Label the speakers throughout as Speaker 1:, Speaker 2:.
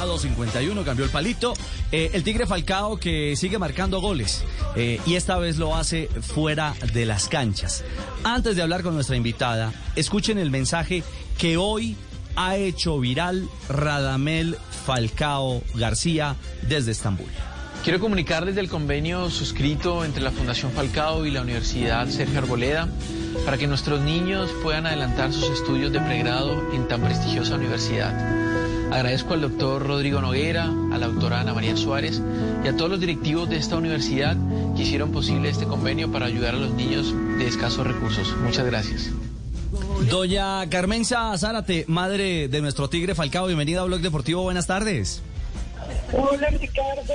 Speaker 1: Ya 2.51 cambió el palito. Eh, el Tigre Falcao que sigue marcando goles. Eh, y esta vez lo hace fuera de las canchas. Antes de hablar con nuestra invitada, escuchen el mensaje que hoy ha hecho viral Radamel Falcao García desde Estambul.
Speaker 2: Quiero comunicarles del convenio suscrito entre la Fundación Falcao y la Universidad Sergio Arboleda para que nuestros niños puedan adelantar sus estudios de pregrado en tan prestigiosa universidad. Agradezco al doctor Rodrigo Noguera, a la doctora Ana María Suárez y a todos los directivos de esta universidad que hicieron posible este convenio para ayudar a los niños de escasos recursos. Muchas gracias.
Speaker 1: Doña Carmenza Zárate, madre de nuestro Tigre Falcao, bienvenida a Blog Deportivo, buenas tardes.
Speaker 3: Hola Ricardo,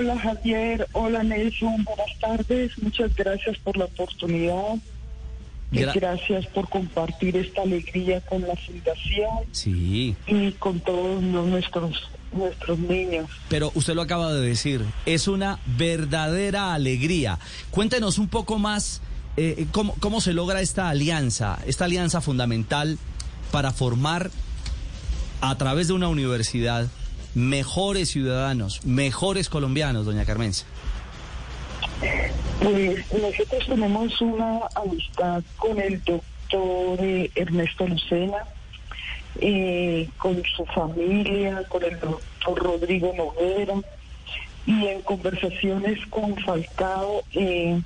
Speaker 3: hola Javier, hola Nelson, buenas tardes, muchas gracias por la oportunidad. Gra gracias por compartir esta alegría con la fundación
Speaker 1: sí.
Speaker 3: y con todos nuestros nuestros niños.
Speaker 1: Pero usted lo acaba de decir, es una verdadera alegría. Cuéntenos un poco más eh, ¿cómo, ¿cómo se logra esta alianza, esta alianza fundamental para formar a través de una universidad mejores ciudadanos, mejores colombianos, doña Carmenza?
Speaker 3: Pues nosotros tenemos una amistad con el doctor eh, Ernesto Lucena, eh, con su familia, con el doctor Rodrigo Noguera, y en conversaciones con Falcao, eh,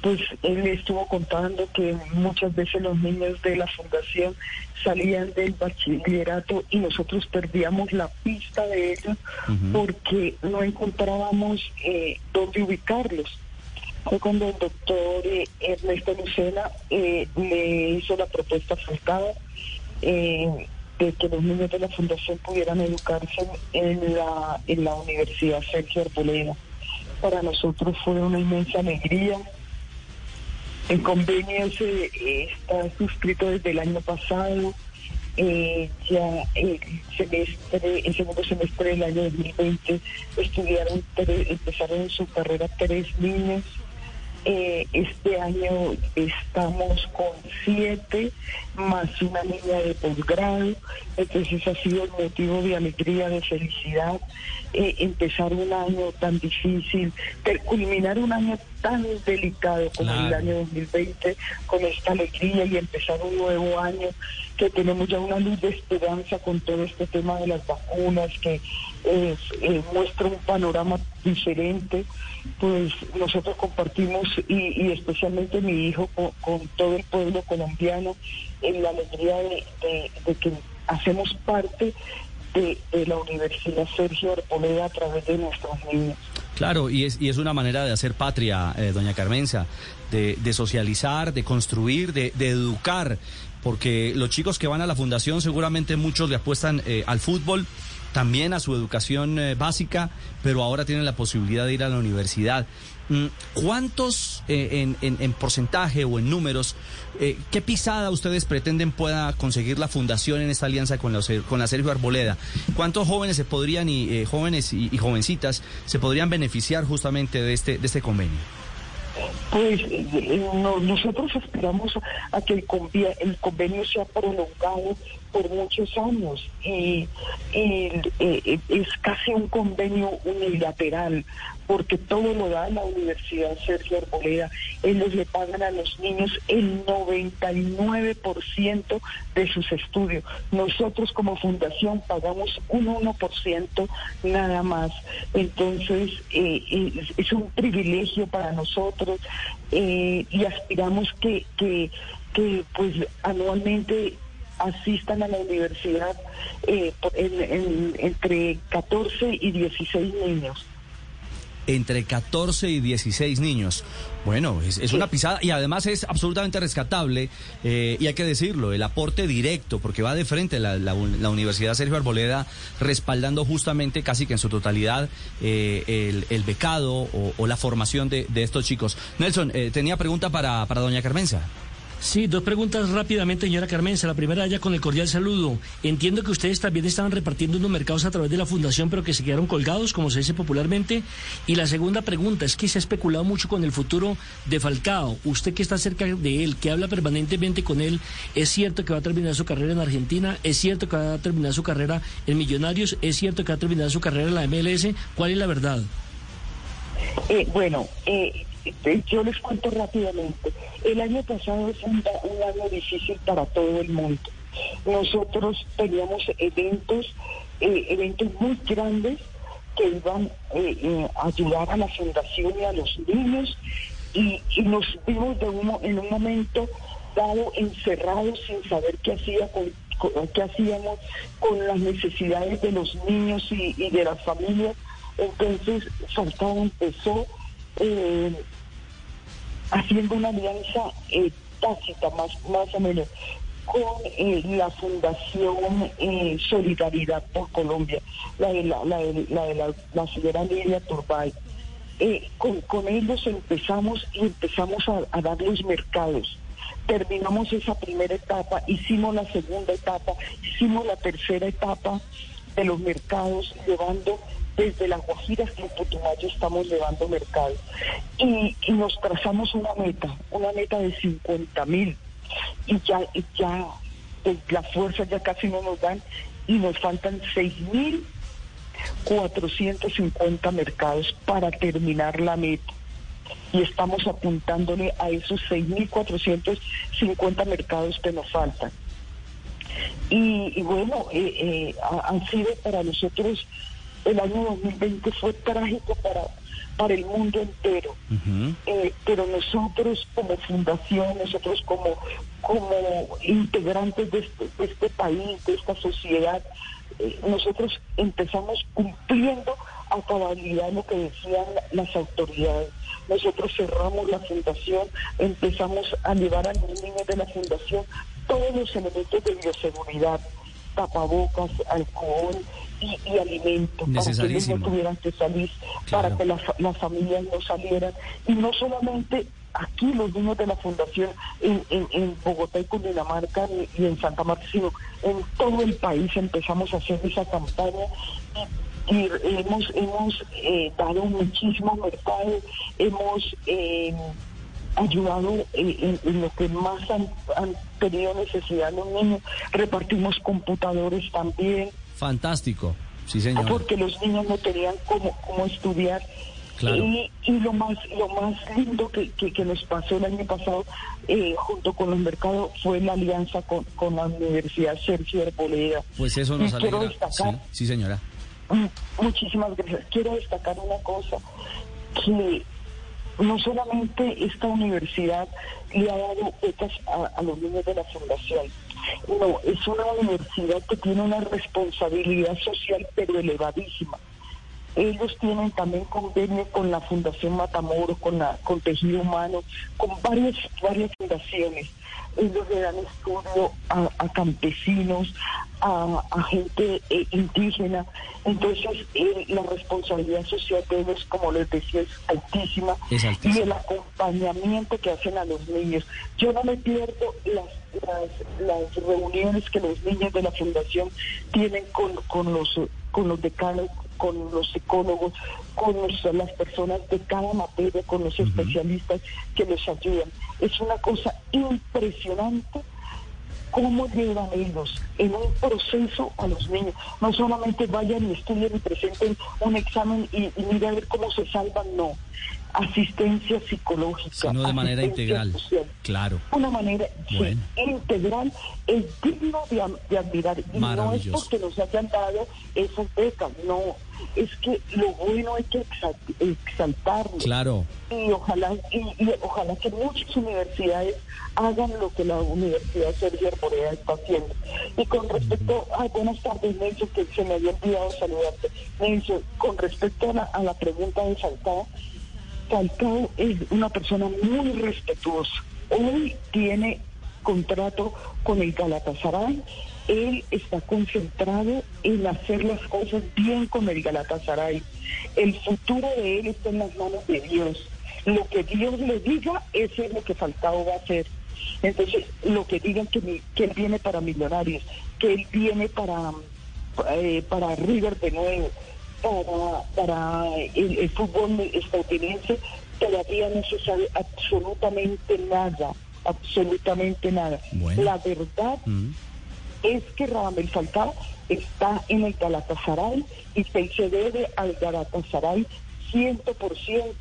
Speaker 3: pues él estuvo contando que muchas veces los niños de la fundación salían del bachillerato y nosotros perdíamos la pista de ellos porque no encontrábamos eh, dónde ubicarlos. Fue cuando el doctor eh, Ernesto Lucena eh, le hizo la propuesta Falcao eh, de que los niños de la fundación pudieran educarse en la, en la Universidad Sergio Arboleda. Para nosotros fue una inmensa alegría el convenio se, eh, está suscrito desde el año pasado. Eh, ya el semestre, el segundo semestre del año 2020 estudiaron, empezaron su carrera tres niños. Eh, este año estamos con siete más una niña de posgrado, entonces ha sido el motivo de alegría, de felicidad, eh, empezar un año tan difícil, culminar un año tan delicado como el año 2020 con esta alegría y empezar un nuevo año que tenemos ya una luz de esperanza con todo este tema de las vacunas que eh, muestra un panorama diferente, pues nosotros compartimos y, especialmente mi hijo con, todo el pueblo colombiano en la alegría de, que hacemos parte de, la Universidad Sergio Arboleda a través de nuestros niños.
Speaker 1: Claro, y es, y es una manera de hacer patria, eh, doña Carmenza, de, de, socializar, de construir, de, de, educar, porque los chicos que van a la fundación seguramente muchos le apuestan eh, al fútbol, también a su educación eh, básica, pero ahora tienen la posibilidad de ir a la universidad. Mm, ¿Cuántos eh, en, porcentaje o en números, eh, qué pisada ustedes pretenden pueda conseguir la fundación en esta alianza con la, con la Sergio Arboleda? ¿Cuántos jóvenes se podrían y jóvenes y, jovencitas se podrían beneficiar justamente de este, de este convenio?
Speaker 3: Pues nosotros esperamos a que el, el convenio sea prolongado por muchos años y, eh, es casi un convenio unilateral porque todo lo da la Universidad Sergio Arboleda. Ellos le pagan a los niños el 99% de sus estudios. Nosotros como fundación pagamos un 1% nada más. Entonces eh, es, un privilegio para nosotros eh, y aspiramos que pues anualmente asistan a la universidad eh, entre 14 y 16 niños.
Speaker 1: entre 14 y 16 niños. Bueno, es, una pisada y además es absolutamente rescatable eh, y hay que decirlo, el aporte directo, porque va de frente la, la, Universidad Sergio Arboleda respaldando justamente casi que en su totalidad eh, el, becado o, la formación de, estos chicos. Nelson, eh, tenía pregunta para, para doña Carmenza.
Speaker 4: Sí, dos preguntas rápidamente, señora Carmenza. La primera ya con el cordial saludo. Entiendo que ustedes también estaban repartiendo unos mercados a través de la fundación, pero que se quedaron colgados, como se dice popularmente. Y la segunda pregunta es que se ha especulado mucho con el futuro de Falcao. Usted que está cerca de él, que habla permanentemente con él, ¿es cierto que va a terminar su carrera en Argentina? ¿Es cierto que va a terminar su carrera en Millonarios? ¿Es cierto que va a terminar su carrera en la MLS? ¿Cuál es la verdad?
Speaker 3: Eh, bueno, eh, yo les cuento rápidamente. El año pasado es un, año difícil para todo el mundo. Nosotros teníamos eventos, eh, eventos muy grandes que iban eh, eh, a ayudar a la fundación y a los niños y, nos vimos de en un momento dado encerrados sin saber qué hacía qué hacíamos con las necesidades de los niños y, y de las familias. Entonces Falcao empezó eh, haciendo una alianza eh, tácita, más, más o menos, con eh, la Fundación eh, Solidaridad por Colombia, la de la, la, de, la, señora Lidia Turbay. con, con, ellos empezamos y empezamos a, a dar los mercados terminamos esa primera etapa, hicimos la segunda etapa, hicimos la tercera etapa de los mercados, llevando desde las Guajiras en Putumayo estamos llevando mercado. Y, nos trazamos una meta, una meta de 50 mil. Y ya, ya pues, las fuerzas ya casi no nos dan y nos faltan 6 mil 450 mercados para terminar la meta. Y estamos apuntándole a esos 6.450 mercados que nos faltan. Y, bueno, eh, eh, han sido para nosotros el año 2020 fue trágico para, para el mundo entero. Eh, pero nosotros como fundación, nosotros como, como integrantes de este, este país, de esta sociedad, eh, nosotros empezamos cumpliendo a cabalidad lo que decían las autoridades. Nosotros cerramos la fundación, empezamos a llevar a los niños de la fundación todos los elementos de bioseguridad, tapabocas, alcohol, y, alimentos para que ellos no tuvieran que salir, para que las familias no salieran. Y no solamente aquí los niños de la fundación en, en, Bogotá y Cundinamarca y, en Santa Marta, sino en todo el país empezamos a hacer esa campaña y, hemos, hemos eh, dado muchísimo mercado, hemos eh, ayudado en, lo que más han, han tenido necesidad los niños, repartimos computadores también.
Speaker 1: Fantástico, sí señor.
Speaker 3: Porque los niños no tenían cómo, cómo estudiar. Y, lo más lo más lindo que, que, nos pasó el año pasado eh, junto con los mercados fue la alianza con, con la Universidad Sergio Arboleda.
Speaker 1: Pues eso nos alegra. Quiero destacar, sí, señora.
Speaker 3: Mm, muchísimas gracias. Quiero destacar una cosa, que no solamente esta universidad le ha dado becas a los niños de la fundación, no, es una universidad que tiene una responsabilidad social pero elevadísima. Ellos tienen también convenio con la Fundación Matamoros, con la con Tejido Humano, con varias varias fundaciones. Ellos le dan estudio a, campesinos, a, gente eh, indígena. Entonces, eh, la responsabilidad social de ellos, como les decía, es altísima. Y el acompañamiento que hacen a los niños. Yo no me pierdo las las, reuniones que los niños de la fundación tienen con, con los con los decanos, con los psicólogos, con las personas de cada materia, con los especialistas que les ayudan. Es una cosa impresionante cómo llevan ellos en un proceso a los niños. No solamente vayan y estudien y presenten un examen y, y miren a ver cómo se salvan, no asistencia psicológica.
Speaker 1: Sino de manera integral.
Speaker 3: social.
Speaker 1: Claro.
Speaker 3: Una manera sí, integral es digno de, admirar. Y no es porque nos hayan dado esas becas, no. Es que lo bueno hay que exal- exaltarlo.
Speaker 1: Claro.
Speaker 3: Y ojalá, y, y ojalá que muchas universidades hagan lo que la Universidad Sergio Arborea está haciendo. Y con respecto a buenas tardes, Nelson, que se me había olvidado saludarte. Nelson, con respecto a la, a la pregunta de Falcao, Falcao es una persona muy respetuosa. Hoy tiene contrato con el Galatasaray. Él está concentrado en hacer las cosas bien con el Galatasaray. El futuro de él está en las manos de Dios. Lo que Dios le diga, eso es lo que Falcao va a hacer. Entonces, lo que digan que, mi- que él viene para Millonarios, que él viene para, eh, para River de nuevo, para, para el, el fútbol estadounidense, todavía no se sabe absolutamente nada, absolutamente nada.
Speaker 1: Bueno.
Speaker 3: La verdad
Speaker 1: Mm.
Speaker 3: es que Radamel Falcao está en el Galatasaray y se debe al Galatasaray 100%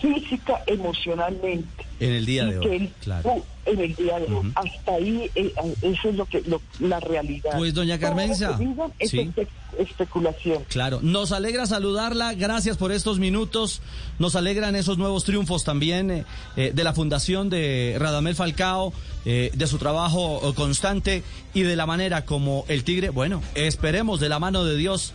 Speaker 3: física, emocionalmente.
Speaker 1: En el día de hoy, claro.
Speaker 3: uh, en el día de hoy. Hasta ahí, eh, eh, eso es lo que lo- la realidad.
Speaker 1: Pues, doña Carmenza,
Speaker 3: es
Speaker 1: sí.
Speaker 3: espe- especulación.
Speaker 1: Claro, nos alegra saludarla, gracias por estos minutos, nos alegran esos nuevos triunfos también eh, eh, de la fundación de Radamel Falcao, eh, de su trabajo eh, constante y de la manera como el Tigre, bueno, esperemos de la mano de Dios.